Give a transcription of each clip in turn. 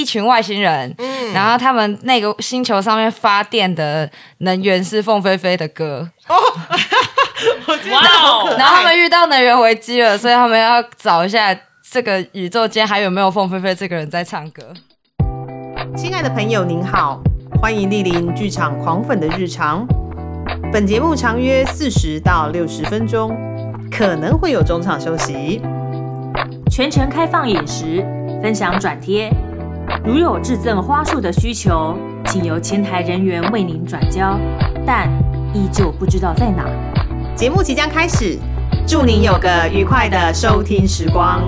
一群外星人，然后他们那个星球上面发电的能源是凤飞飞的歌，哦好可爱然后他们遇到能源危机了，所以他们要找一下这个宇宙间还有没有凤飞飞这个人在唱歌。亲爱的朋友，您好，欢迎莅临剧场狂粉的日常。本节目长约四十到六十分钟，可能会有中场休息。全程开放饮食，分享转贴。如有致赠花束的需求，请由前台人员为您转交，但依旧不知道在哪。节目即将开始，祝您有个愉快的收听时光。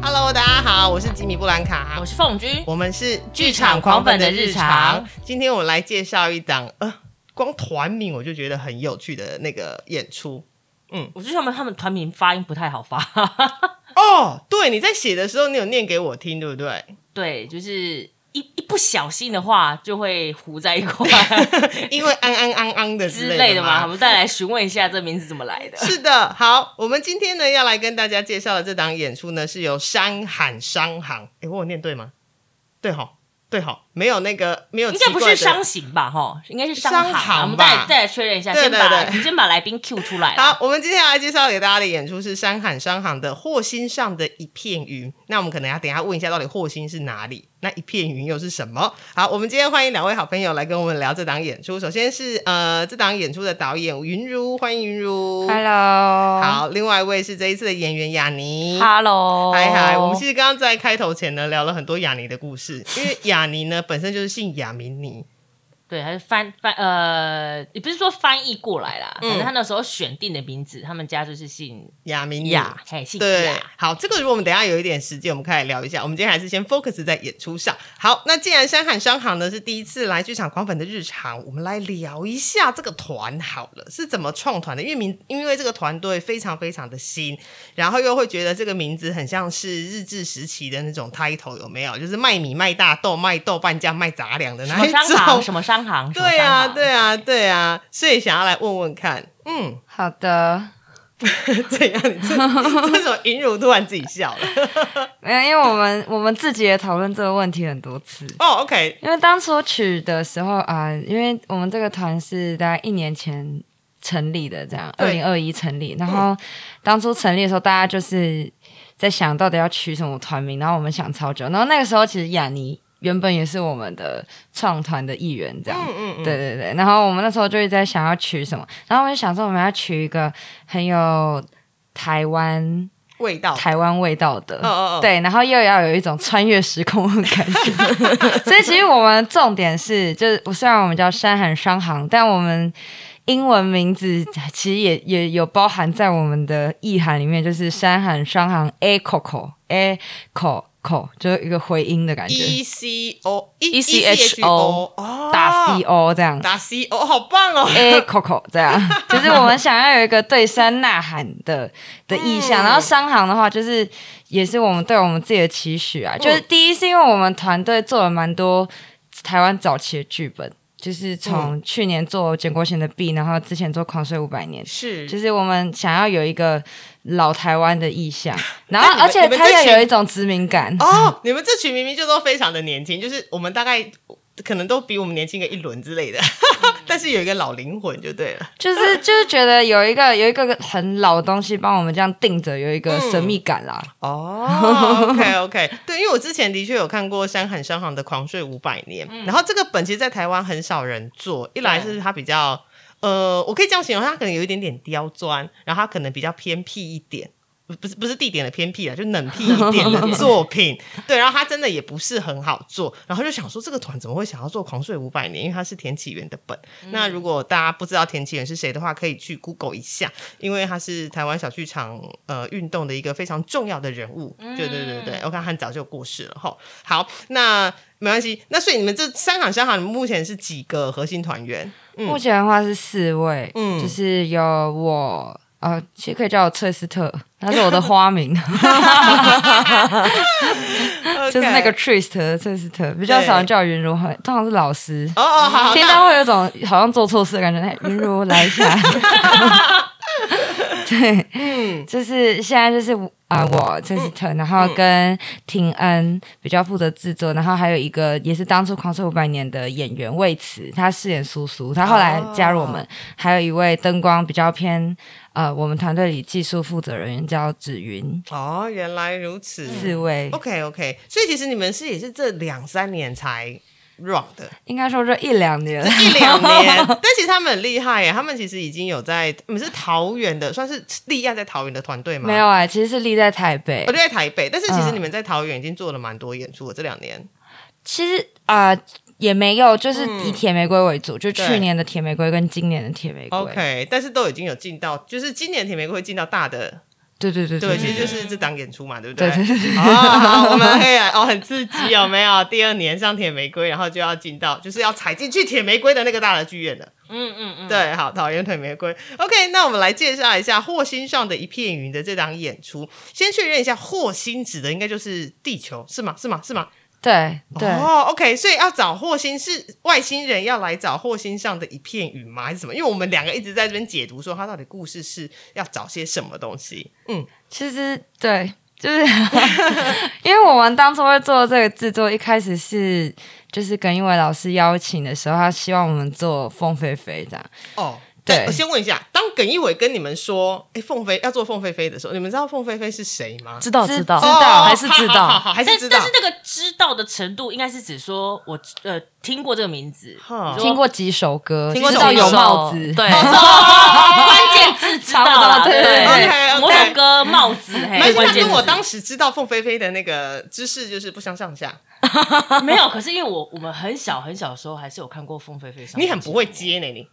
Hello，大家好，我是吉米布兰卡，我是凤君，我们是剧场狂粉的日常。今天我来介绍一档，呃，光团名我就觉得很有趣的那个演出。我觉得他们他们团名发音不太好发。哦，对，你在写的时候，你有念给我听，对不对？对，就是一一不小心的话，就会糊在一块 因为安安安安的之类类的嘛。我嘛。们再来询问一下这名字怎么来的。是的，好，我们今天呢要来跟大家介绍的这档演出呢，是由山喊商行，诶，我有念对吗？对哈，对好，没有那个没有应该不是伤行吧？哈，应该是商商行啊。我们再再来确认一下，对先把对对你先把来宾 Q 出来。好，，我们今天要来介绍给大家的演出是山海商行的《霍心上的一片云》。那我们可能要等一下问一下，到底霍心是哪里？那一片云又是什么？好，我们今天欢迎两位好朋友来跟我们聊这档演出。首先是呃，这档演出的导演云如，欢迎云如。Hello，好，另外一位是这一次的演员雅尼。，Hello，嗨嗨，我们其实刚刚在开头前呢聊了很多雅尼的故事，因为雅尼呢本身就是姓雅明尼，对，还是翻翻呃，也不是说翻译过来啦，嗯反正他那时候选定的名字，他们家就是姓雅明雅，嘿，姓对雅。，好，这个如果我们等一下有一点时间，我们可以来聊一下。我们今天还是先 focus 在演出上。好，那既然山海商行呢是第一次来剧场狂粉的日常，我们来聊一下这个团好了，是怎么创团的？因为名，因为这个团队非常非常的新，然后又会觉得这个名字很像是日治时期的那种 title，有没有？就是卖米、卖大豆、卖豆瓣酱、卖杂粮的那一商行？种。什么商对啊，商行对啊，对啊，所以想要来问问看，嗯，好的，怎样？你这这种云如突然自己笑了。没有，因为我们我们自己也讨论这个问题很多次。哦，OK，因为当初取的时候啊、因为我们这个团是大概一年前成立的，这样二零二一成立，然后当初成立的时候，大家就是在想到底要取什么团名，然后我们想超久，然后那个时候其实雅尼原本也是我们的创团的一员，这样。嗯嗯嗯，对对对，然后我们那时候就一直在想要取什么，然后我们就想说我们要取一个很有台湾味道，台湾味道的，哦哦哦。对，然后又要有一种穿越时空的感觉。所以其实我们重点是，就是虽然我们叫山海商行，但我们英文名字其实也也有包含在我们的意涵里面，就是山海商行 A Coco A Co Co，就是一个回音的感觉，E C O E C H O 哦，打 C O 这样。打 C O，好棒哦！A Coco 这样，就是我们想要有一个对山呐喊的的意向，嗯。然后商行的话，就是也是我们对我们自己的期许嗯。啊。就是第一是因为我们团队做了蛮多台湾早期的剧本，就是嗯。从去年做简国贤的 B，然后之前做狂睡五百年，是。就是我们想要有一个老台湾的意象，然后而且它你们这群又有一种殖民感。哦，你们这群明明就都非常的年轻，就是我们大概可能都比我们年轻个一轮之类的，但是有一个老灵魂就对了。就是 就是觉得有一个有一个很老的东西帮我们这样定着，有一个嗯神秘感啦。哦，OK OK，对，因为我之前的确有看过山海商行的《狂睡五百年》然后这个本其实，在台湾很少人做，一来是它比较。呃，我可以这样形容，它可能有一点点刁钻，然后它可能比较偏僻一点，不不是不是地点的偏僻啊，就冷僻一点的作品。对，然后他真的也不是很好做，然后就想说这个团怎么会想要做《狂睡五百年》？因为它是田启源的本。那如果大家不知道田启源是谁的话，可以去 Google 一下，因为他是台湾小剧场呃运动的一个非常重要的人物。对对对对，我看很早就过世了哈。好，那没关系。那所以你们这三场商行，你们目前是几个核心团员？嗯目前的话是四位，嗯就是有我，呃，其实可以叫我翠斯特，他是我的花名，就是那个 Trist 的翠斯特，比较少人叫我云如，会通常是老师。哦哦，好好，听到会有种好像做错事的感觉，哎，云如来一下。对，嗯，就是现在就是啊、呃我陈思腾，然后跟廷恩比较负责制作，然后还有一个也是当初《狂吹五百年》的演员魏慈，他饰演苏苏，他后来加入我们，还有一位灯光比较偏呃我们团队里技术负责人员叫芷云，哦，原来如此。四位，OK OK，所以其实你们是也是这两三年才 run 的，应该说这一两年了，一两年。但其实他们很厉害耶，他们其实已经有在，你们是桃园的，算是立案在桃园的团队吗？没有，啊、其实是立在台北我，就在台北，但是其实嗯你们在桃园已经做了蛮多演出了，这两年。其实啊、呃也没有，就是嗯以铁玫瑰为主，就去年的铁玫瑰跟今年的铁玫瑰。OK，但是都已经有进到，就是今年铁玫瑰会进到大的，对对对对，其实就是这档演出嘛，对不对对对对哦，好，我们黑哦，很刺激，有没有？第二年上铁玫瑰，然后就要进到，就是要踩进去铁玫瑰的那个大的剧院了。嗯嗯嗯，对，好，讨厌腿玫瑰。OK，那我们来介绍一下《霍星上的一片云》的这档演出。先确认一下，霍星指的应该就是地球，是吗？是吗？是吗？对对哦，OK，所以要找霍星是外星人要来找霍星上的一片云吗？还是什么？因为我们两个一直在这边解读说，他到底故事是要找些什么东西。嗯，其实对，就是因为我们当初会做这个制作，一开始是就是耿一伟老师邀请的时候，他希望我们做凤飞飞这样。哦。对。我先问一下，当耿一伟跟你们说，哎，凤飞要做凤飞飞的时候，你们知道凤飞飞是谁吗？知知道。知道。知道哦还是知道。好好好好还是但知道。但是那个知道的程度，应该是指说我呃听过这个名字，听过几首歌，听过知道有几首帽子，对，关键字知道了，对。对。对 OK，OK。某首歌帽子，嘿，但是他关键跟我当时知道凤飞飞的那个知识就是不相上下。没有，可是因为我我们很小很小的时候还是有看过凤飞飞上，你很不会接呢，你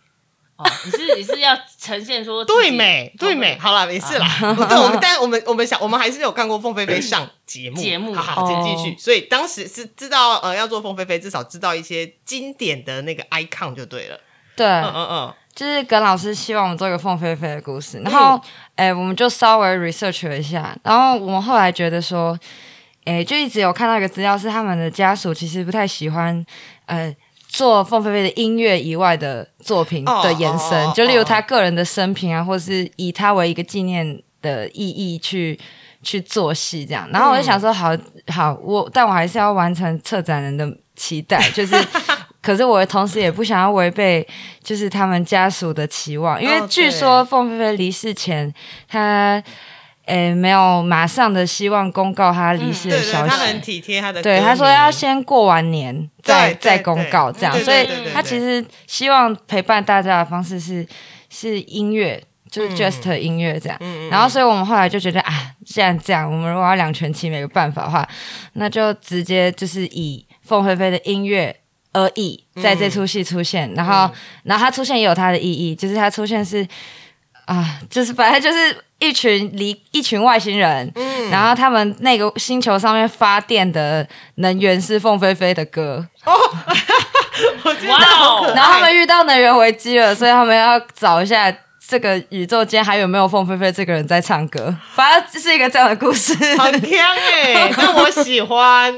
哦，你是你是要呈现说对美对美，好了，没事啦。对，我们但我们我们想，我们还是有看过凤飞飞上节目，节目好好，请继续。所以当时是知道呃要做凤飞飞，至少知道一些经典的那个 icon 就对了。对，嗯嗯嗯，就是耿老师希望我们做一个凤飞飞的故事，然后，哎、我们就稍微 research 了一下，然后我们后来觉得说，哎、就一直有看到一个资料是他们的家属其实不太喜欢，呃。做凤飞飞的音乐以外的作品哦的延伸就例如他个人的生平啊，或是以他为一个纪念的意义去去做戏这样。然后我就想说，好好，我但我还是要完成策展人的期待，就是，可是我同时也不想要违背就是他们家属的期望，因为哦据说凤飞飞离世前，他诶没有马上的希望公告他离世对对，的消息。他很体贴他的对，他说要先过完年再对对再公告这样，所以对对对他其实希望陪伴大家的方式是是音乐，就是 just 音乐这样。嗯然后，所以我们后来就觉得啊，既然这样，我们如果要两全其美的办法的话，那就直接就是以凤飞飞的音乐而已，在这出戏出现。然后，然后他出现也有他的意义，就是他出现是啊，就是反正就是一群离一群外星人，嗯然后他们那个星球上面发电的能源是凤飞飞的歌，我觉得哇好可爱哦然后他们遇到能源危机了，所以他们要找一下。这个宇宙间还有没有凤飞飞这个人在唱歌？反正是一个这样的故事。很香哎，但我喜欢。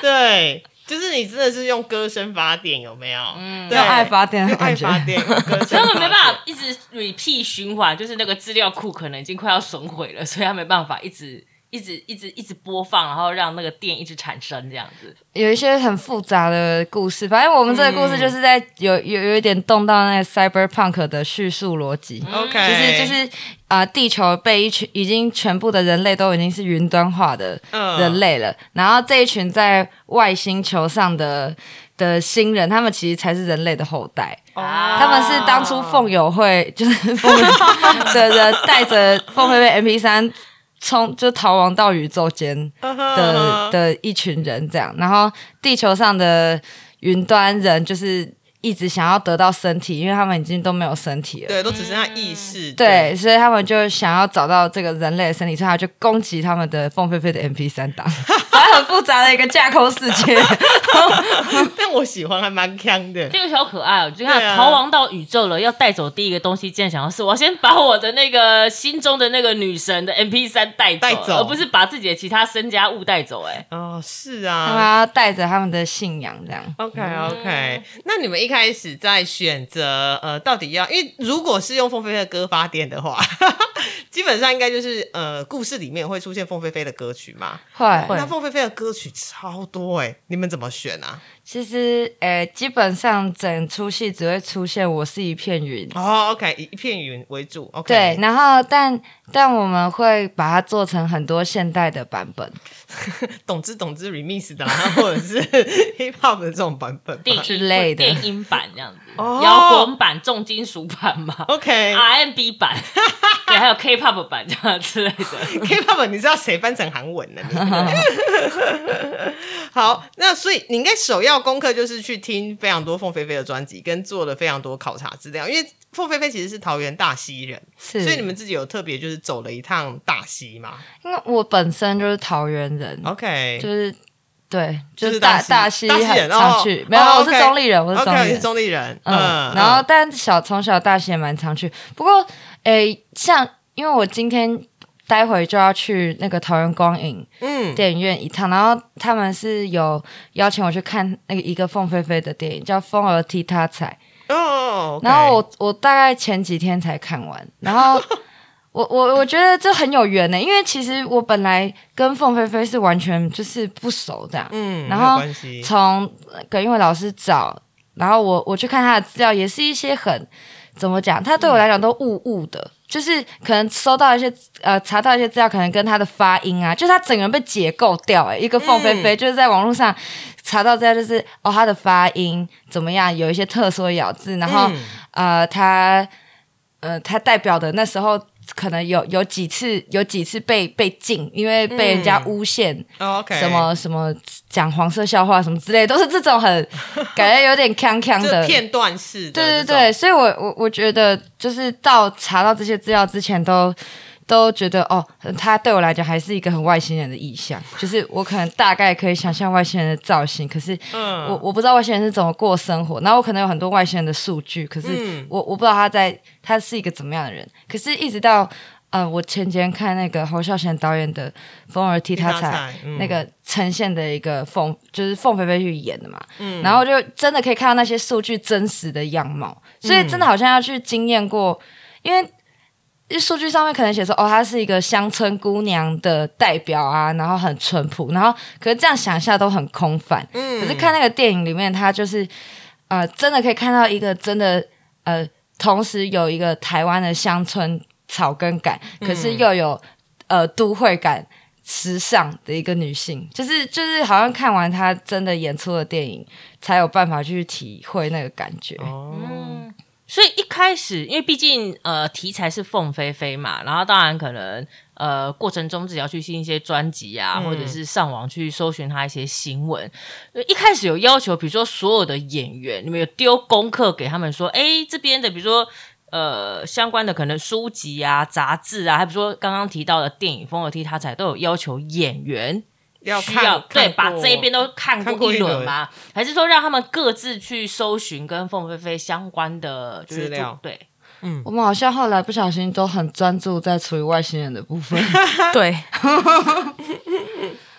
对，就是你真的是用歌声发电，有没有？嗯，对，爱发电爱发电，用歌声所以他们没办法一直 repeat 循环，就是那个资料库可能已经快要损毁了，所以他没办法一直一直一直一直播放，然后让那个电一直产生这样子。有一些很复杂的故事，反正我们这个故事就是在有有有一点动到那个 cyberpunk 的叙述逻辑，OK，就是就是啊、呃地球被一群已经全部的人类都已经是云端化的嗯。人类了，然后这一群在外星球上的的新人，他们其实才是人类的后代。啊他们是当初凤友会就是凤的人 带着凤飞飞 MP 三冲就逃亡到宇宙间嗯的的一群人这样，然后地球上的云端人就是一直想要得到身体，因为他们已经都没有身体了。对，都只剩下意识。对，所以他们就想要找到这个人类的身体，所以他就攻击他们的凤飞飞的 MP 三档，反正很复杂的一个架空世界。但我喜欢，还蛮强的。这个小可爱哦，就看逃亡到宇宙了，要带走第一个东西，竟然想要是我要先把我的那个心中的那个女神的 MP 三 带走，带走而不是把自己的其他身家物带走。哎，哦，是啊他们啊。要带着他们的信仰这样。OK OK，那你们一开始在选择呃，到底要，因为如果是用凤飞飞的歌发电的话，基本上应该就是呃，故事里面会出现凤飞飞的歌曲嘛。会。那凤飞飞的歌曲超多哎，你们怎么选啊？其实，诶，基本上整出戏只会出现“我是一片云”哦，OK，以一片云为主，OK。对，然后但但我们会把它做成很多现代的版本，懂之懂之 remix 的，或者是 hip hop 的这种版本之类的电音版这样子，摇滚版、重金属版嘛，OK，R&B 版，对，还有 K-pop 版这样之类的。K-pop 你知道谁翻成韩文呢？好，那所以你应该首要。功课就是去听非常多凤飞飞的专辑，跟做了非常多考察资料。因为凤飞飞其实是桃园大溪人，所以你们自己有特别就是走了一趟大溪嘛？因为我本身就是桃园人，OK，就是对，就是大大溪很常去。没有，我是中立人，我是中立中立人。嗯，然后但小从小大溪也蛮常去。不过，诶，像因为我今天。待会就要去那个桃园光影嗯电影院一趟，然后他们是有邀请我去看那个一个凤飞飞的电影，叫《风儿替他采》哦。然后我我大概前几天才看完，然后 我我我觉得这很有缘呢，因为其实我本来跟凤飞飞是完全就是不熟这样，嗯，然后从葛英伟老师找，然后我我去看他的资料，也是一些很怎么讲，他对我来讲都雾雾的。就是可能收到一些呃查到一些资料，可能跟他的发音啊，就是他整个人被解构掉哎，一个凤飞飞就是在网络上查到资料，就是哦他的发音怎么样，有一些特殊的咬字，然后呃他呃他代表的那时候。可能有有几次有几次被被禁，因为被人家诬陷，什么什么讲黄色笑话什么之类，都是这种很 感觉有点锵锵的片段式。对对对，所以我我我觉得就是到查到这些资料之前都。都觉得哦，他对我来讲还是一个很外星人的意象，就是我可能大概可以想象外星人的造型，可是我我不知道外星人是怎么过生活，然后我可能有很多外星人的数据，可是我我不知道他在他是一个怎么样的人，可是一直到呃我前几天看那个侯孝贤导演的《风儿替他踩》，那个呈现的一个凤就是凤飞飞去演的嘛，然后就真的可以看到那些数据真实的样貌，所以真的好像要去经验过，因为。数据上面可能写说，哦，她是一个乡村姑娘的代表啊，然后很淳朴，然后可是这样想一下都很空泛。嗯，可是看那个电影里面，她就是呃，真的可以看到一个真的呃，同时有一个台湾的乡村草根感，可是又有呃都会感、时尚的一个女性，就是就是好像看完她真的演出的电影，才有办法去体会那个感觉。哦。所以一开始，因为毕竟呃题材是凤飞飞嘛，然后当然可能呃过程中自己要去听一些专辑啊，或者是上网去搜寻他一些新闻。一开始有要求，比如说所有的演员，你们有丢功课给他们说，哎，这边的比如说呃相关的可能书籍啊、杂志啊，还比如说刚刚提到的电影《风和踢他才都有要求演员。需要对把这一边都看过一轮吗？还是说让他们各自去搜寻跟凤飞飞相关的资料？对，嗯，我们好像后来不小心都很专注在处理外星人的部分。对，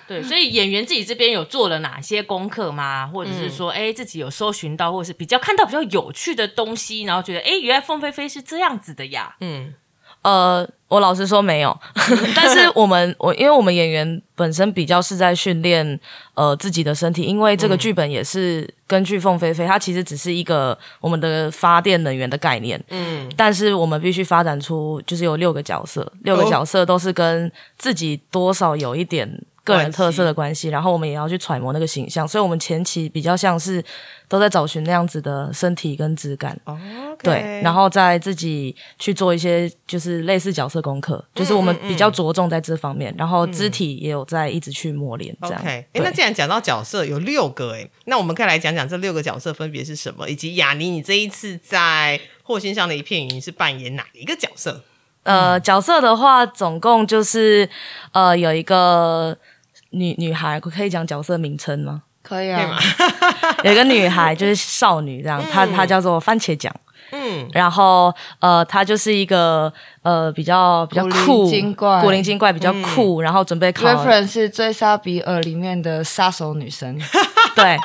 对，所以演员自己这边有做了哪些功课吗？或者是说，哎，自己有搜寻到，或者是比较看到比较有趣的东西，然后觉得，哎，原来凤飞飞是这样子的呀？嗯。呃，我老实说没有，但是我们我因为我们演员本身比较是在训练呃自己的身体，因为这个剧本也是根据凤飞飞，它其实只是一个我们的发电能源的概念，嗯，但是我们必须发展出就是有六个角色，六个角色都是跟自己多少有一点。个人特色的关系，然后我们也要去揣摩那个形象，所以我们前期比较像是都在找寻那样子的身体跟质感，对，然后再自己去做一些就是类似角色功课，就是我们比较着重在这方面，然后肢体也有在一直去磨练。这样，哎，那既然讲到角色有六个，哎，那我们可以来讲讲这六个角色分别是什么，以及雅尼，你这一次在《霍心上的一片云》是扮演哪一个角色？呃，角色的话，总共就是呃有一个。女女孩可以讲角色名称吗？可以啊，有一个女孩就是少女这样，她她叫做番茄酱，嗯，然后呃，她就是一个呃比较比较酷古灵精怪，比较酷，然后准备考。reference 是追杀比尔里面的杀手女生，对，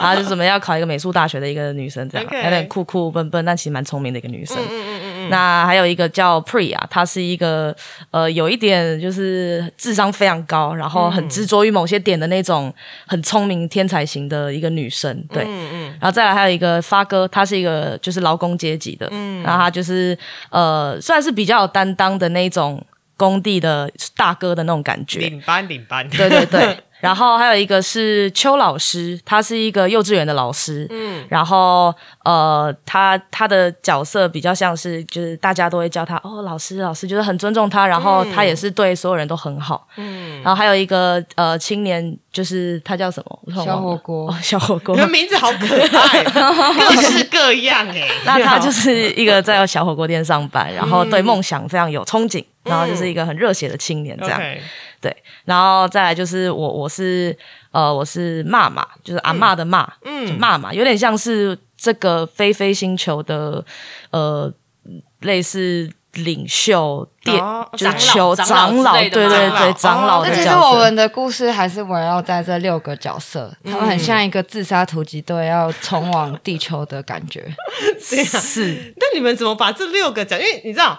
然后就准备要考一个美术大学的一个女生，这样有点酷酷笨笨，但其实蛮聪明的一个女生。嗯那还有一个叫 Priya，她是一个呃有一点就是智商非常高，然后很执着于某些点的那种很聪明天才型的一个女生。对，嗯嗯。然后再来还有一个发哥，他是一个就是劳工阶级的，嗯，然后他就是呃算是比较有担当的那种工地的大哥的那种感觉，领班领班，对对对。然后还有一个是邱老师，他是一个幼稚园的老师，嗯，然后呃，他他的角色比较像是就是大家都会叫他哦老师老师，就是很尊重他，然后他也是对所有人都很好，嗯。然后还有一个呃青年，就是他叫什么？小火锅哦，小火锅你。们名字好可爱，各式各样哎。那他就是一个在小火锅店上班，然后对梦想非常有憧憬，然后就是一个很热血的青年这样。对，然后再来就是我，我是呃，我是骂骂，就是阿骂的骂，嗯，骂骂，有点像是这个飞飞星球的呃，类似领袖殿，哦就是长老求长老，对对对，长老那其实。我们的故事还是围绕在这六个角色，他们很像一个自杀突击队要冲往地球的感觉。是，那你们怎么把这六个角？因为你知道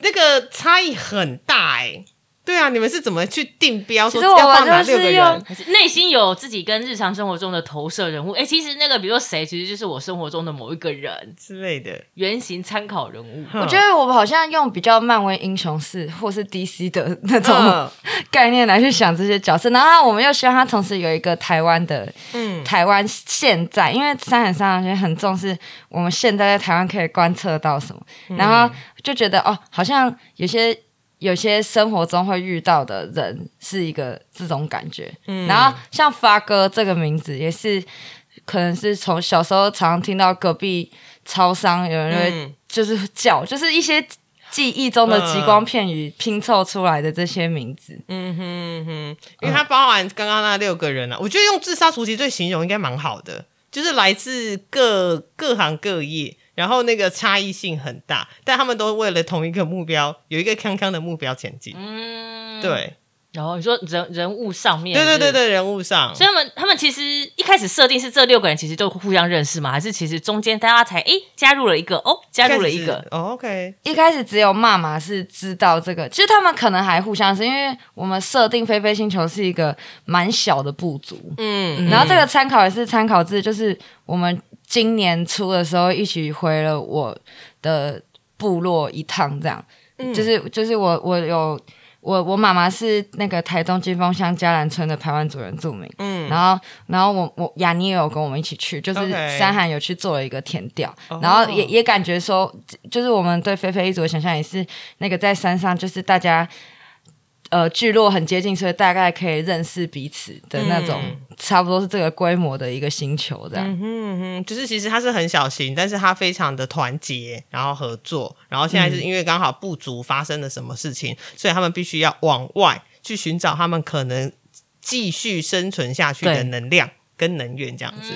那个差异很大哎。对啊，你们是怎么去定标说其实我要放哪六个人内心有自己跟日常生活中的投射人物。哎，其实那个比如说谁，其实就是我生活中的某一个人之类的？原型参考人物。我觉得我们好像用比较漫威英雄式或是 DC 的那种嗯 概念来去想这些角色，然后我们又希望他同时有一个台湾的，嗯台湾现在，因为三很三其实很重视我们现在在台湾可以观测到什么，然后就觉得哦，好像有些有些生活中会遇到的人是一个这种感觉，然后像发哥这个名字也是，可能是从小时候常常听到隔壁超商有人就是叫，就是一些记忆中的极光片语拼凑出来的这些名字。嗯哼嗯哼，因为它包含刚刚那六个人啊，我觉得用自杀突击队形容应该蛮好的，就是来自各各行各业，然后那个差异性很大，但他们都为了同一个目标，有一个康康的目标前进。嗯，。对，然后你说人人物上面，对对对。对，人物上，所以他们他们其实一开始设定是这六个人其实都互相认识吗？还是其实中间大家才诶加入了一个哦，加入了一个哦，OK，一开始只有妈妈是知道这个，其实他们可能还互相是因为我们设定飞飞星球是一个蛮小的部族，嗯，然后这个参考也是参考自，就是我们今年初的时候一起回了我的部落一趟，这样，就是就是我我有我我妈妈是那个台东金峰乡嘉兰村的台湾族人住民，嗯，然后然后我我雅妮也有跟我们一起去，就是山涵有去做了一个填调。然后也也感觉说，就是我们对菲菲一族的想象也是那个在山上，就是大家。呃，聚落很接近，所以大概可以认识彼此的那种，差不多是这个规模的一个星球这样。嗯哼，就是其实它是很小型，但是它非常的团结，然后合作，然后现在是因为刚好部族发生了什么事情，所以他们必须要往外去寻找他们可能继续生存下去的能量跟能源，这样子。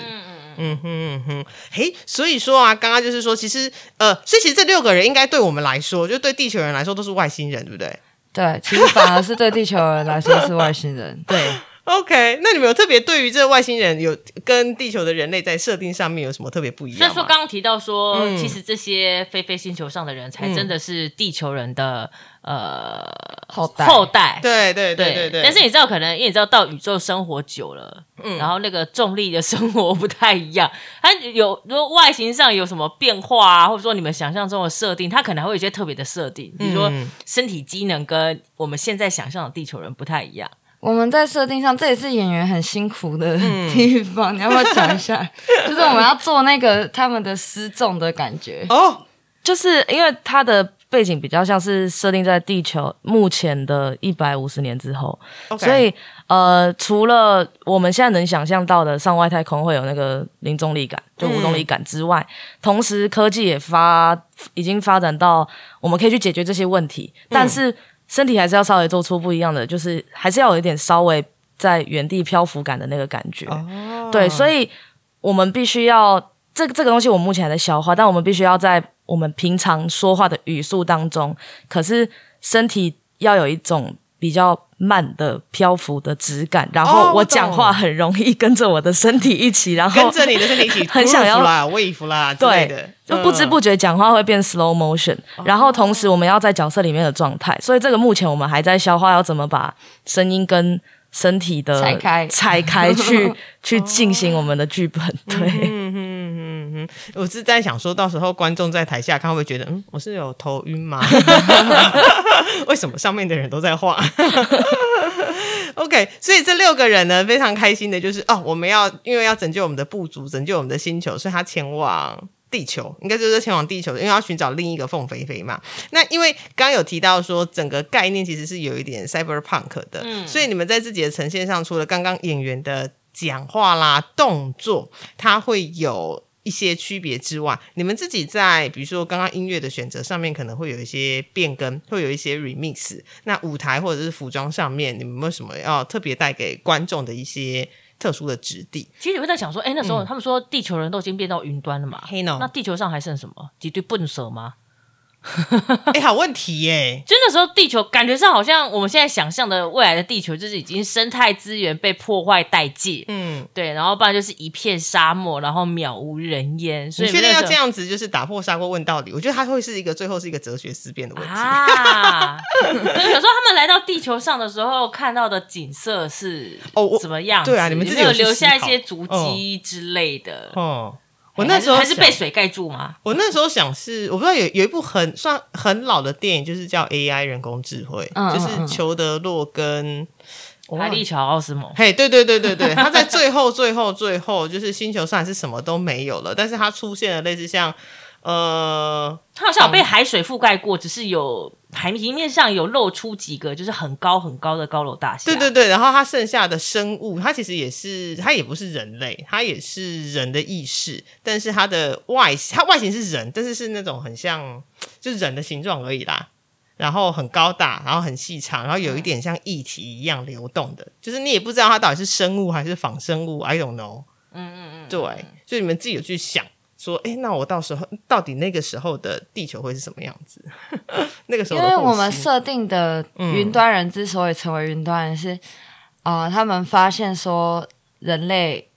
嗯哼嗯哼，嘿，所以说啊，刚刚就是说，其实呃，所以其实这六个人应该对我们来说，就对地球人来说都是外星人，对不对对，其实反而是对地球人来说是外星人。对，？OK，那你们有特别对于这个外星人有跟地球的人类在设定上面有什么特别不一样吗？所以说，刚刚提到说，嗯其实这些飞飞星球上的人才真的是地球人的、呃后代后代。对对对对对，但是你知道，可能因为你知道到宇宙生活久了，嗯然后那个重力的生活不太一样，它有如果外形上有什么变化啊，或者说你们想象中的设定，它可能还会有一些特别的设定，比如说嗯身体机能跟我们现在想象的地球人不太一样。我们在设定上，这也是演员很辛苦的地方。你要不要讲一下？就是我们要做那个他们的失重的感觉。哦，就是因为它的背景比较像是设定在地球目前的一百五十年之后所以呃，除了我们现在能想象到的上外太空会有那个零重力感，就无重力感之外，同时科技也发已经发展到我们可以去解决这些问题，但是身体还是要稍微做出不一样的，就是还是要有一点稍微在原地漂浮感的那个感觉。哦对，所以我们必须要这个这个东西，我们目前还在消化，但我们必须要在我们平常说话的语速当中，可是身体要有一种比较慢的漂浮的质感，然哦后我讲话很容易跟着我的身体一起，然后跟着你的身体一起 很想要 groove 啦、wave 啦 对的，，就不知不觉讲话会变 slow motion，、然后同时我们要在角色里面的状态，所以这个目前我们还在消化要怎么把声音跟身体的拆开拆开去 去进行我们的剧本。对，嗯哼嗯哼，我是在想说，到时候观众在台下看会不会觉得，嗯，我是有头晕吗？为什么上面的人都在画？OK，所以这六个人呢，非常开心的就是哦，我们要因为要拯救我们的部族，拯救我们的星球，所以他前往。地球应该就是前往地球，因为要寻找另一个凤飞飞嘛。那因为刚刚有提到说，整个概念其实是有一点 cyberpunk 的，所以你们在自己的呈现上，除了刚刚演员的讲话啦、动作，它会有一些区别之外，你们自己在比如说刚刚音乐的选择上面，可能会有一些变更，会有一些 remix。那舞台或者是服装上面，你们有没有什么要特别带给观众的一些特殊的质地？其实你会在想说，哎，那时候他们说地球人都已经变到云端了嘛，那地球上还剩什么？几对笨蛇吗？哎、好问题耶！就那时候地球感觉上好像我们现在想象的未来的地球，就是已经生态资源被破坏殆尽，嗯，对，然后不然就是一片沙漠，然后渺无人烟。所以你确定要这样子，就是打破砂锅问到底？我觉得它会是一个最后是一个哲学思辨的问题。啊，有时候他们来到地球上的时候，看到的景色是 哦我什么样子？对啊你们自己有没有留下一些足迹之类的？哦，我那时候还是被水盖住吗？我那时候想是，我不知道有有一部很算很老的电影，就是叫 AI 人工智慧，就是裘德洛跟海利乔奥斯蒙。嘿，对对对对对，他在最后最后最后，就是星球上还是什么都没有了，但是他出现了类似像呃，它好像有被海水覆盖过，只是有海平面上有露出几个就是很高很高的高楼大厦。对对对，然后它剩下的生物，它其实也是，它也不是人类，它也是人的意识，但是它的外它外形是人，但是是那种很像就是人的形状而已啦。然后很高大，然后很细长，然后有一点像液体一样流动的，就是你也不知道它到底是生物还是仿生物，I don't know。嗯嗯嗯，对，所以你们自己有去想说，哎，那我到时候到底那个时候的地球会是什么样子？那个时候因为我们星设定的云端人之所以成为云端人是，呃，他们发现说人类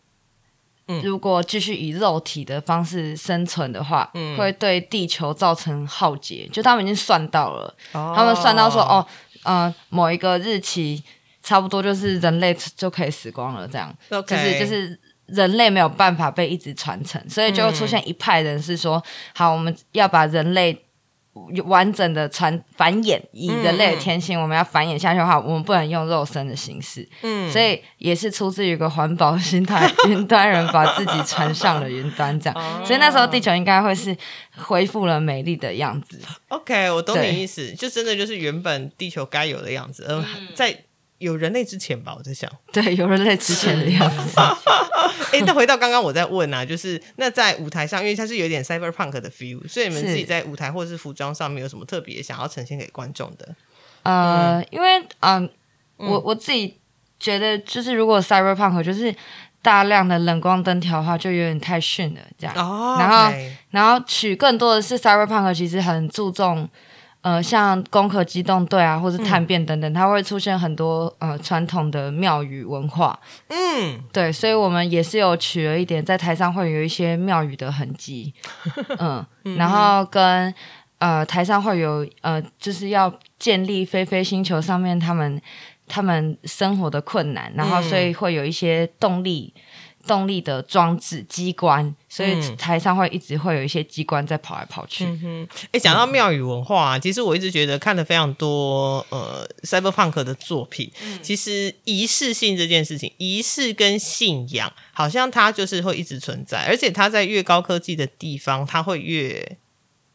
嗯如果继续以肉体的方式生存的话，嗯会对地球造成浩劫。就他们已经算到了，哦他们算到说，哦，呃，某一个日期差不多就是人类就可以死光了，这样 OK 就是就是。人类没有办法被一直传承，所以就会出现一派人是说，好，我们要把人类完整的传繁衍，以人类的天性，我们要繁衍下去的话，我们不能用肉身的形式。嗯，所以也是出自于一个环保心态，云端人把自己传上了云端，这样。所以那时候地球应该会是恢复了美丽的样子。OK，我懂对你意思，就真的就是原本地球该有的样子，而在有人类之前吧，我在想。对，有人类之前的样子。哎，那回到刚刚我在问啊，就是那在舞台上，因为它是有点 cyberpunk 的 feel，所以你们自己在舞台或者是服装上面有什么特别想要呈现给观众的？呃，因为嗯、我我自己觉得，就是如果 cyberpunk 就是大量的冷光灯条的话，就有点太逊了，这样。哦然后然后取更多的是 cyberpunk，其实很注重。呃，像攻壳机动队啊，或是探变等等，它会出现很多呃传统的庙宇文化，嗯，对，所以我们也是有取了一点，在台上会有一些庙宇的痕迹，嗯，然后跟呃台上会有呃，就是要建立飞飞星球上面他们他们生活的困难，然后所以会有一些动力动力的装置机关，所以嗯。台上会一直会有一些机关在跑来跑去，嗯哼。哎，讲到庙宇文化、啊，其实我一直觉得看了非常多呃 cyberpunk 的作品，其实仪式性这件事情，仪式跟信仰，好像它就是会一直存在，而且它在越高科技的地方，它会越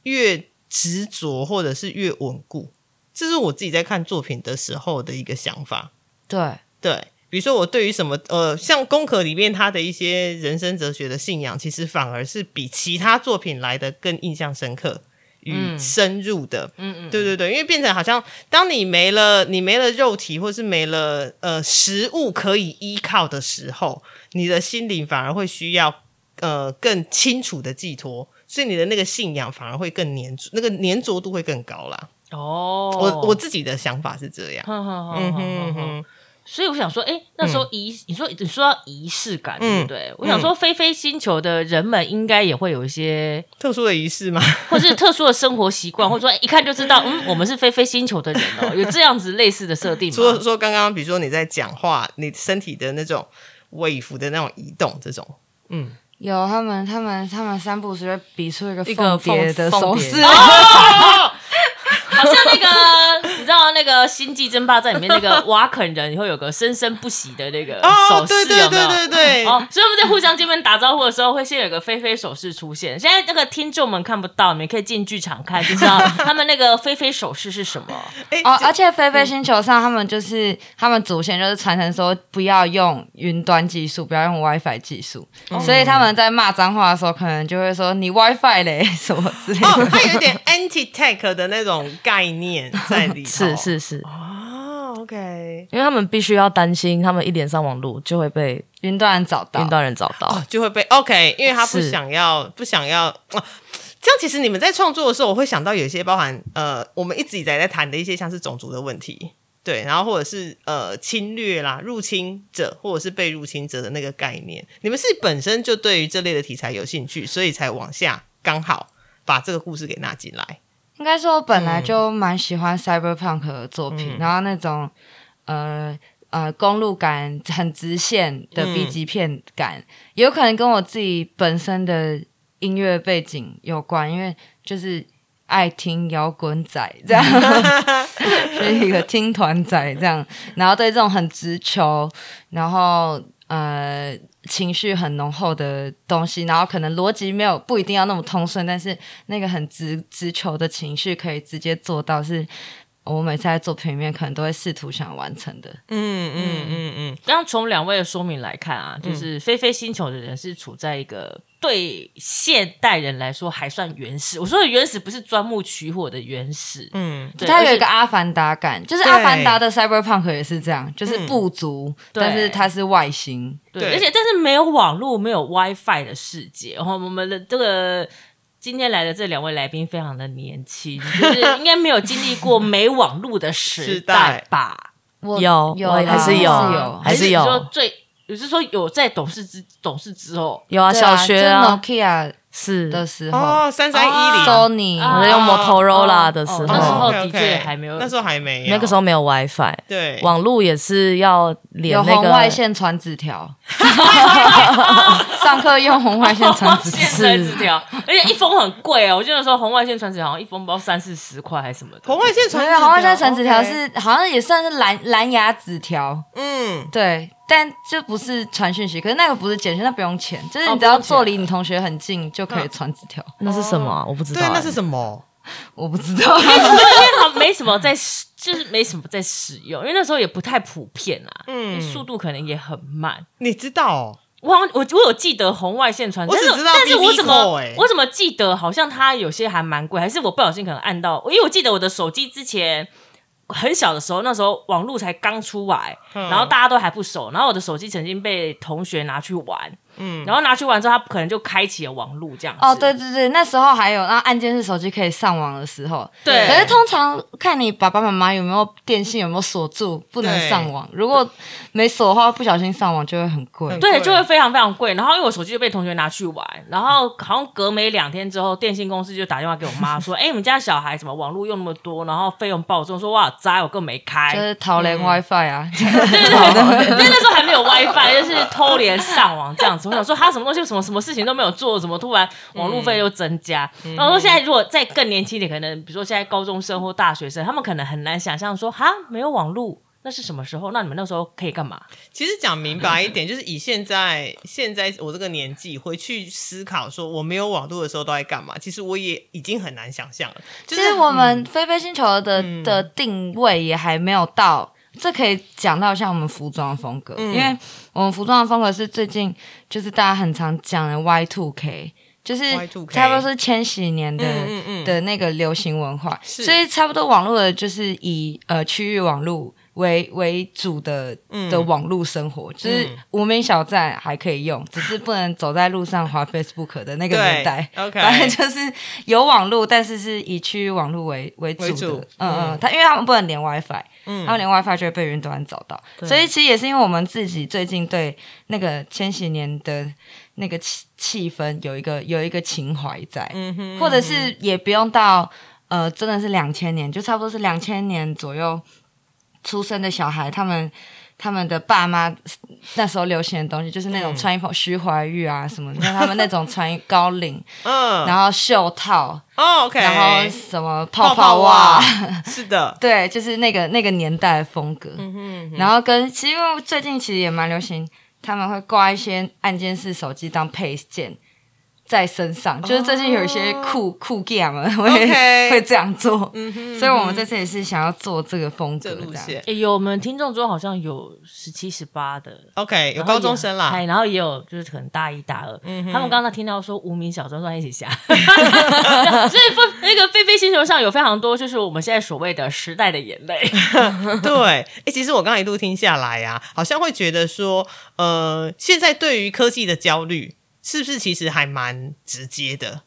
越执着，或者是越稳固。这是我自己在看作品的时候的一个想法。对，对，比如说我对于什么呃，像《宫壳》里面他的一些人生哲学的信仰，其实反而是比其他作品来的更印象深刻与深入的。嗯嗯，对对对，因为变成好像当你没了你没了肉体，或是没了呃食物可以依靠的时候，你的心灵反而会需要呃更清楚的寄托。所以你的那个信仰反而会更粘着，那个粘着度会更高啦。哦，我我自己的想法是这样。嗯哼哼，所以我想说，哎，那时候仪，你说你说到仪式感，对嗯不对？我想说，飞飞星球的人们应该也会有一些，特殊的仪式吗？或是特殊的生活习惯，或者说哎一看就知道，嗯，我们是飞飞星球的人哦，有这样子类似的设定除了吗？说刚刚，比如说你在讲话，你身体的那种尾幅的那种移动，这种，嗯，有他们，他们，他们三步是会比出一个一个凤蝶的手势，好像那个，你知道那个《星际争霸战》里面那个 瓦肯人会有个生生不息的那个哦手，势，对对有没有？对对对，哦，所以我们在互相见面打招呼的时候，会先有个飞飞手势出现。现在那个听众们看不到，你们可以进剧场看，就知道他们那个飞飞手势是什么。哎哦，而且飞飞星球上，他们就是他们祖先就是传承说不要用云端技术，不要用 WiFi 技术，所以他们在骂脏话的时候，可能就会说你 WiFi 嘞什么之类的。哦，它有点 anti tech 的那种概念在里头。是是是，哦，OK，因为他们必须要担心，他们一连上网路就会被云端人找到云，端人找到。哦，就会被 OK，因为他不想要，不想要。哦这样其实你们在创作的时候，我会想到有一些包含呃，我们一直以来在谈的一些像是种族的问题，对，然后或者是呃侵略啦、入侵者或者是被入侵者的那个概念。你们是本身就对于这类的题材有兴趣，所以才往下刚好把这个故事给纳进来。应该说我本来就蛮喜欢 cyberpunk 的作品，嗯。然后那种呃呃公路感很直线的嗯。B 级片感，也有可能跟我自己本身的音乐背景有关，因为就是爱听摇滚仔这样，是一个听团仔这样，然后对这种很直球，然后呃情绪很浓厚的东西，然后可能逻辑没有不一定要那么通顺，但是那个很直直球的情绪可以直接做到是。我每次在作品里面可能都会试图想完成的，嗯嗯嗯。嗯，刚刚从两位的说明来看啊，就是飞飞星球的人是处在一个对现代人来说还算原始。我说的原始不是钻木取火的原始，嗯，对它有一个阿凡达感，就是阿凡达的 cyberpunk 也是这样，就是部族，对。但是它是外星，对，对。而且但是没有网络、没有 WiFi 的世界，然后我们的这个。今天来的这两位来宾非常的年轻，就是应该没有经历过没网络的时代吧？我有有还是有有，还是有。是说最，也是说有在懂事之懂事之后，有啊，小学啊，Nokia 是。的时候。哦，三三一零，，Sony 啊我在用 Motorola 的时候，哦那时候的确还没有。那时候还没有，那个时候没有 WiFi，对。网络也是要连有那个红外线传纸条，上课用红外线传纸条。而且一封很贵哦。我记得那时候红外线传纸条好像一封不知道三四十块还是什么的。红外线传红外线传纸条是好像也算是蓝蓝牙纸条，嗯，对，但这不是传讯息，可是那个不是简讯，那不用钱，就是哦你只要坐离你同学很近就可以传纸条。那是什么啊？我不知道对，欸。那是什么？我不知道，因为好像没什么在使，就是没什么在使用，因为那时候也不太普遍啊，嗯速度可能也很慢。你知道哦？我好像我我有记得红外线传，但是我只知道但是我怎么欸我怎么记得好像它有些还蛮贵，还是我不小心可能按到，因为我记得我的手机之前很小的时候，那时候网络才刚出来，嗯。然后大家都还不熟，然后我的手机曾经被同学拿去玩，嗯然后拿去玩之后，他可能就开启了网络这样子。哦，对对对，那时候还有那按键式手机可以上网的时候，对可是通常看你爸爸妈妈有没有电信有没有锁住，不能上网。如果没锁的话，不小心上网就会很贵。对，就会非常非常贵。然后因为我手机就被同学拿去玩，然后好像隔没两天之后，电信公司就打电话给我妈说：“哎、你们家小孩怎么网络用那么多，然后费用暴增？”说：“哇，栽，我根本没开。”就是逃连 WiFi 啊，对对对，因为那时候还没有 WiFi，就是偷连上网这样子。我想说他什么东西，什么什么事情都没有做，怎么突然网路费又增加？然后说现在如果再更年轻一点，可能比如说现在高中生或大学生，他们可能很难想象说，哈，没有网路。那是什么时候？那你们那时候可以干嘛？其实讲明白一点，就是以现在现在我这个年纪回去思考，说我没有网络的时候都在干嘛？其实我也已经很难想象了。就是其实我们飞飞星球的、的定位也还没有到，这可以讲到像我们服装风格，因为我们服装的风格是最近就是大家很常讲的 Y two K。就是差不多是千禧年的、嗯嗯嗯。的那个流行文化，所以差不多网络的就是以呃区域网络为为主的的网络生活，就是无名小站还可以用，只是不能走在路上滑 Facebook 的那个年代。，OK。反正就是有网络，但是是以区域网络为为主的。主嗯嗯，他因为他们不能连 WiFi，嗯，他们连 WiFi 就会被云端找到。所以其实也是因为我们自己最近对那个千禧年的那个气气氛有一个有一个情怀在，嗯哼，或者是也不用到呃，真的是两千年，就差不多是两千年左右出生的小孩，他们他们的爸妈那时候流行的东西，就是那种穿衣服徐怀钰啊什么，像 他们那种穿高领，嗯，然后袖套，哦，OK，然后什么泡泡泡袜。是的，对，就是那个那个年代的风格，然后跟其实因为最近其实也蛮流行，他们会挂一些按键式手机当配件在身上，就是最近有一些酷、酷 g a m 们会会这样做，嗯所以我们这次也是想要做这个风格这样。这路线。哎有我们听众中好像有十七、十八的，，OK，有高中生啦，哎，然后也有就是可能大一、大二，他们刚刚听到说无名小站算一起下，所以不那个飞飞星球上有非常多就是我们现在所谓的时代的眼泪，对，哎、其实我刚刚一路听下来呀、好像会觉得说，呃，现在对于科技的焦虑，是不是其实还蛮直接的？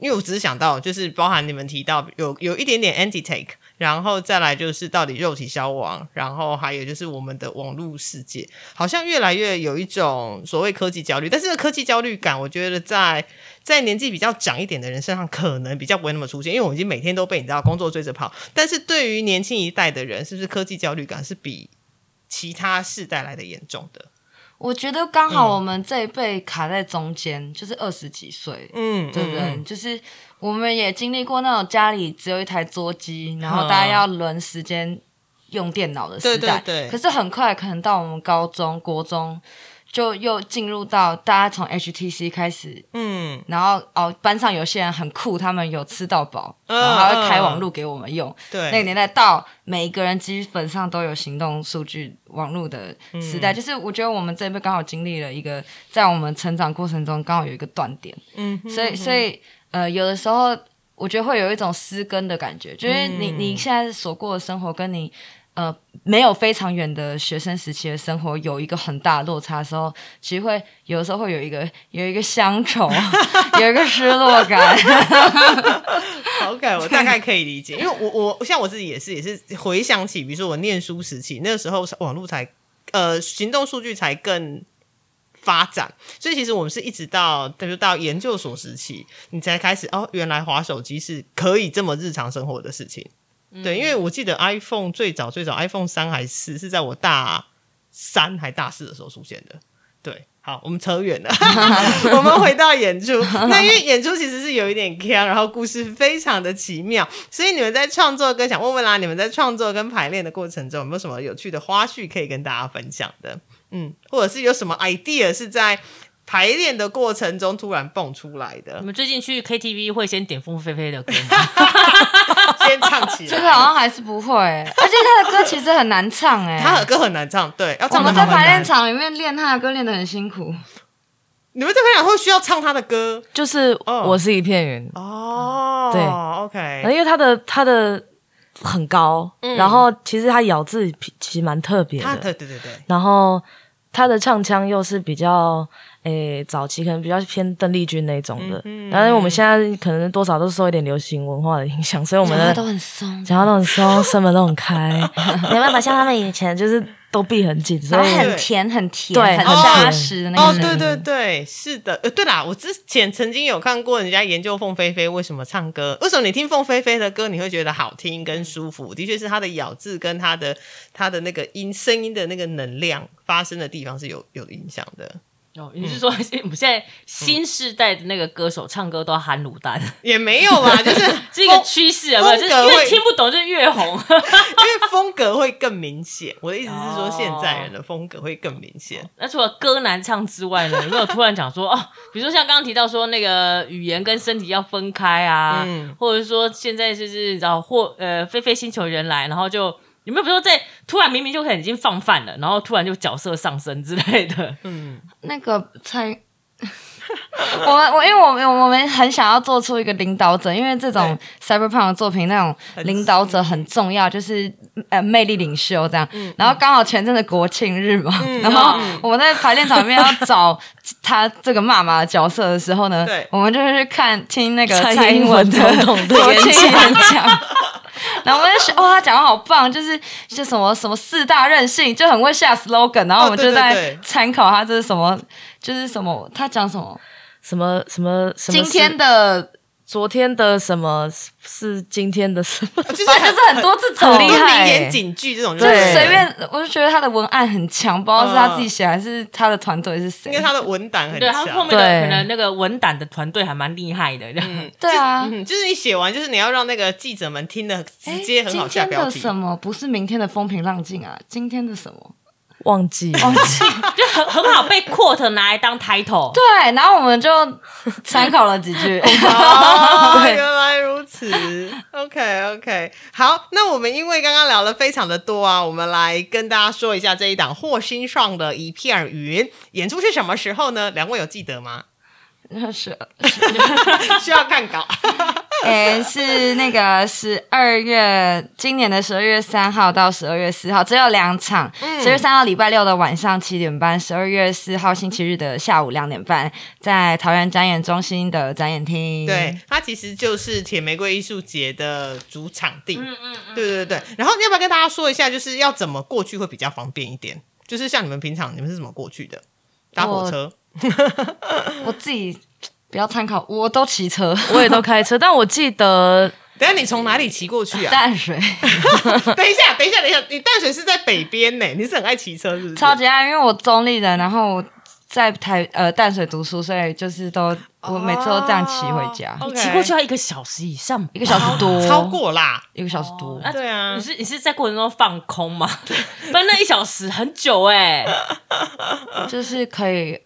因为我只是想到，就是包含你们提到有有一点点 anti take，然后再来就是到底肉体消亡，然后还有就是我们的网络世界，好像越来越有一种所谓科技焦虑，但是科技焦虑感，我觉得在在年纪比较长一点的人身上，可能比较不会那么出现，因为我已经每天都被你知道工作追着跑。但是对于年轻一代的人，是不是科技焦虑感是比其他世代来的严重的？我觉得刚好我们这一辈卡在中间，就是二十几岁，嗯，对不对？嗯就是我们也经历过那种家里只有一台桌机，然后嗯大家要轮时间用电脑的时代。对对对可是很快，可能到我们高中、国中，就又进入到大家从 HTC 开始，嗯，然后哦，班上有些人很酷，他们有吃到饱，嗯然后还会开网络给我们用。对，那个年代到每一个人基本上都有行动数据网络的时代，就是我觉得我们这一辈刚好经历了一个，在我们成长过程中刚好有一个断点，嗯哼，所以所以呃，有的时候我觉得会有一种失根的感觉，就是你嗯。你现在所过的生活跟你。呃，没有非常远的学生时期的生活有一个很大的落差的时候，其实会有的时候会有一个有一个乡愁，有一个失落感。OK，我大概可以理解，因为我我像我自己也是也是回想起，比如说我念书时期，那个时候网络才呃行动数据才更发展，所以其实我们是一直到比如到研究所时期，你才开始哦，原来滑手机是可以这么日常生活的事情。对，因为我记得 iPhone 最早最早 iPhone 三还是四是在我大三还大四的时候出现的。对，好，我们扯远了，我们回到演出。那因为演出其实是有一点坑，然后故事非常的奇妙，所以你们在创作跟想问问啦，你们在创作跟排练的过程中有没有什么有趣的花絮可以跟大家分享的？嗯，或者是有什么 idea 是在排练的过程中突然蹦出来的。你，们最近去 KTV 会先点凤飞飞的歌吗？先唱起来。其实好。像还是不会、而且他的歌其实很难唱哎、他的歌很难唱，对，要我唱的们在排练场里面练他的歌练得很辛苦。你们在排练场会需要唱他的歌？就是哦我是一片云，哦。对，OK，因为他的他的很高，然后其实他咬字其实蛮特别他的，对对对对，然后他的唱腔又是比较诶早期可能比较偏邓丽君那种的，但是我们现在可能多少都受一点流行文化的影响，所以我们的都很松，讲话都很松，声门都很开，没办法像他们以前就是都闭很紧，所然后以很甜很甜，对很很扎实的那哦，个声音。对对对，是的，呃，对啦，我之前曾经有看过人家研究凤飞飞为什么唱歌，为什么你听凤飞飞的歌你会觉得好听跟舒服？的确是她的咬字跟她的她的那个音声音的那个能量发生的地方是有有影响的，哦，你是说我 们现在新时代的那个歌手唱歌都要含卤蛋，也没有吧，就是是一个趋势，有没有？就是越听不懂就越红。因为风格会更明显。我的意思是说，哦现在人的风格会更明显。那除了歌难唱之外呢，有没有突然讲说哦，比如说像刚刚提到说那个语言跟身体要分开啊，嗯或者说现在就是你知道或呃飞飞星球人来，然后就有没有比如说在突然明明就可能已经放饭了，然后突然就角色上升之类的？嗯，那个蔡我们我因为我们我们很想要做出一个领导者，因为这种 cyberpunk 的作品那种领导者很重要，就是呃魅力领袖这样。嗯然后刚好前阵的国庆日嘛，然后我们在排练场里面要找他这个妈妈的角色的时候呢对，我们就是去看听那个蔡蔡英英文的国庆演讲。然后我们就想，哦，他讲的好棒，就是就什么什么四大任性，就很会下 slogan。然后我们就在参考他这是什么，就是什么，他讲什么。什么什么什么？今天的昨天的什么是今天的什么？就是就是很多这种很厉害名言警句这种，就是随便，我就觉得他的文案很强，不知道是他自己写还是他的团队是谁因为。他的文胆很强对他后。面的可能那个文胆的团队还蛮厉害的，这样。对啊，嗯，就是你写完，就是你要让那个记者们听的直接很好今天下标题。的什么不是明天的风平浪静啊？今天的什么？忘记忘记。就很很好被 quote 拿来当 title。对，然后我们就参考了几句。哦，原来如此。OK OK，好，那我们因为刚刚聊了非常的多啊，我们来跟大家说一下这一档霍心上的一片云演出是什么时候呢？两位有记得吗？是，需要看稿。诶，是那个十二月，今年的十二月三号到十二月四号，只有两场。十二月三号礼拜六的晚上七点半，十二月四号星期日的下午两点半，在桃园展演中心的展演厅。对，它其实就是铁玫瑰艺术节的主场地。嗯嗯对对对。然后要不要跟大家说一下，就是要怎么过去会比较方便一点？就是像你们平常你们是怎么过去的？搭火车？我自己不要参考，我都骑车。我也都开车，但我记得等下你从哪里骑过去啊？淡水 等一下，等一下，等一下，你淡水是在北边呢？你是很爱骑车是不是？超级爱，因为我中立人，然后我在台呃淡水读书，所以就是都我每次都这样骑回家，骑过去要一个小时以上，一个小时多，超过啦。一个小时多。啊对啊你是你是在过程中放空吗？不然那一小时很久哎、就是可以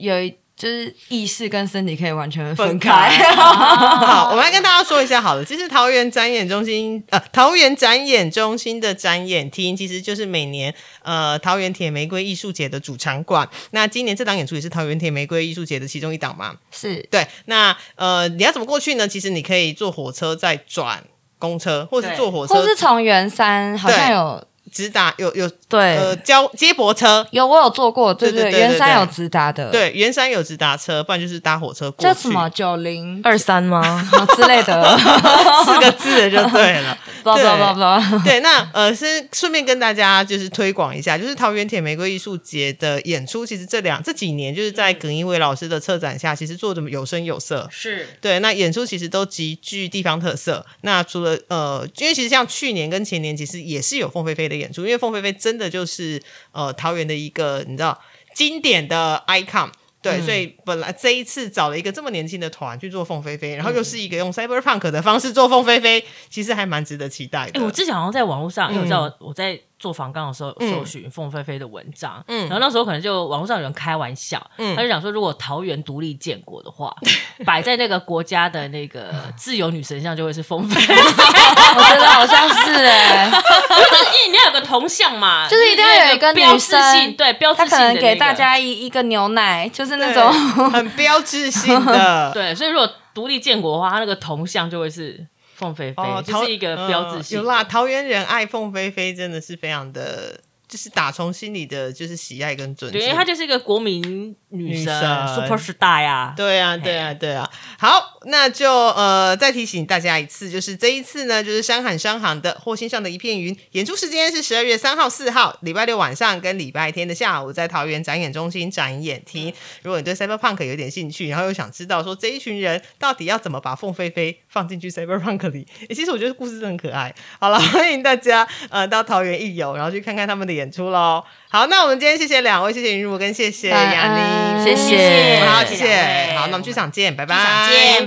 有一就是意识跟身体可以完全分。开 好，我们来跟大家说一下好了。其实桃园展演中心，呃，桃园展演中心的展演厅，其实就是每年呃桃园铁玫瑰艺术节的主场馆。那今年这档演出也是桃园铁玫瑰艺术节的其中一档嘛？是对。那呃，你要怎么过去呢？其实你可以坐火车再转公车，或是坐火车或是从圆山好像有直达，有有对、呃交接驳车。有我有坐过，对对对对对圆山有直达的，，对，圆山有直达车，不然就是搭火车过去。叫什么九零二三吗？之类的，四个字就对了。不知道不不不。对，那呃，是顺便跟大家就是推广一下，就是桃园铁玫瑰艺术节的演出，其实这两这几年就是在耿一伟老师的策展下，其实做的有声有色。是对，那演出其实都极具地方特色。那除了呃，因为其实像去年跟前年，其实也是有凤飞飞的演出，因为凤飞飞真的就是呃桃园的一个你知道经典的 icon。对，所以本来这一次找了一个这么年轻的团去做凤飞飞，然后又是一个用 cyberpunk 的方式做凤飞飞，其实还蛮值得期待哎、的。我之前好像在网络上，因为我知道我在做访刚的时候嗯搜寻凤飞飞的文章，嗯然后那时候可能就网络上有人开玩笑，嗯他就讲说，如果桃园独立建国的话，摆在那个国家的那个自由女神像就会是凤飞 飞，我觉得好像是哎，因为你要有个铜像嘛，就是一定要有一个标志性，对标志性给大。家一一个牛奶，就是那对种很标志性的。对，所以如果独立建国的话，它那个铜像就会是凤飞飞，哦，就是一个标志性。呃有啦，桃园人爱凤飞飞真的是非常的，就是打从心里的就是喜爱跟尊敬。对，因为她就是一个国民女女神神 super star 呀。对啊，对啊，对啊。好，那就呃再提醒大家一次，就是这一次呢，就是山海商行的火星上的一片云演出时间是十二月三号、四号，礼拜六晚上跟礼拜天的下午，在桃园展演中心展演厅。如果你对 Cyberpunk 有点兴趣，然后又想知道说这一群人到底要怎么把凤飞飞放进去 Cyberpunk 里，诶其实我觉得故事真的很可爱。好了，欢迎大家呃到桃园一游，然后去看看他们的演出喽。好，那我们今天谢谢两位，谢谢云茹跟谢谢感雅恩妮，谢谢好，谢谢好，那我们剧场见，拜拜。剧场见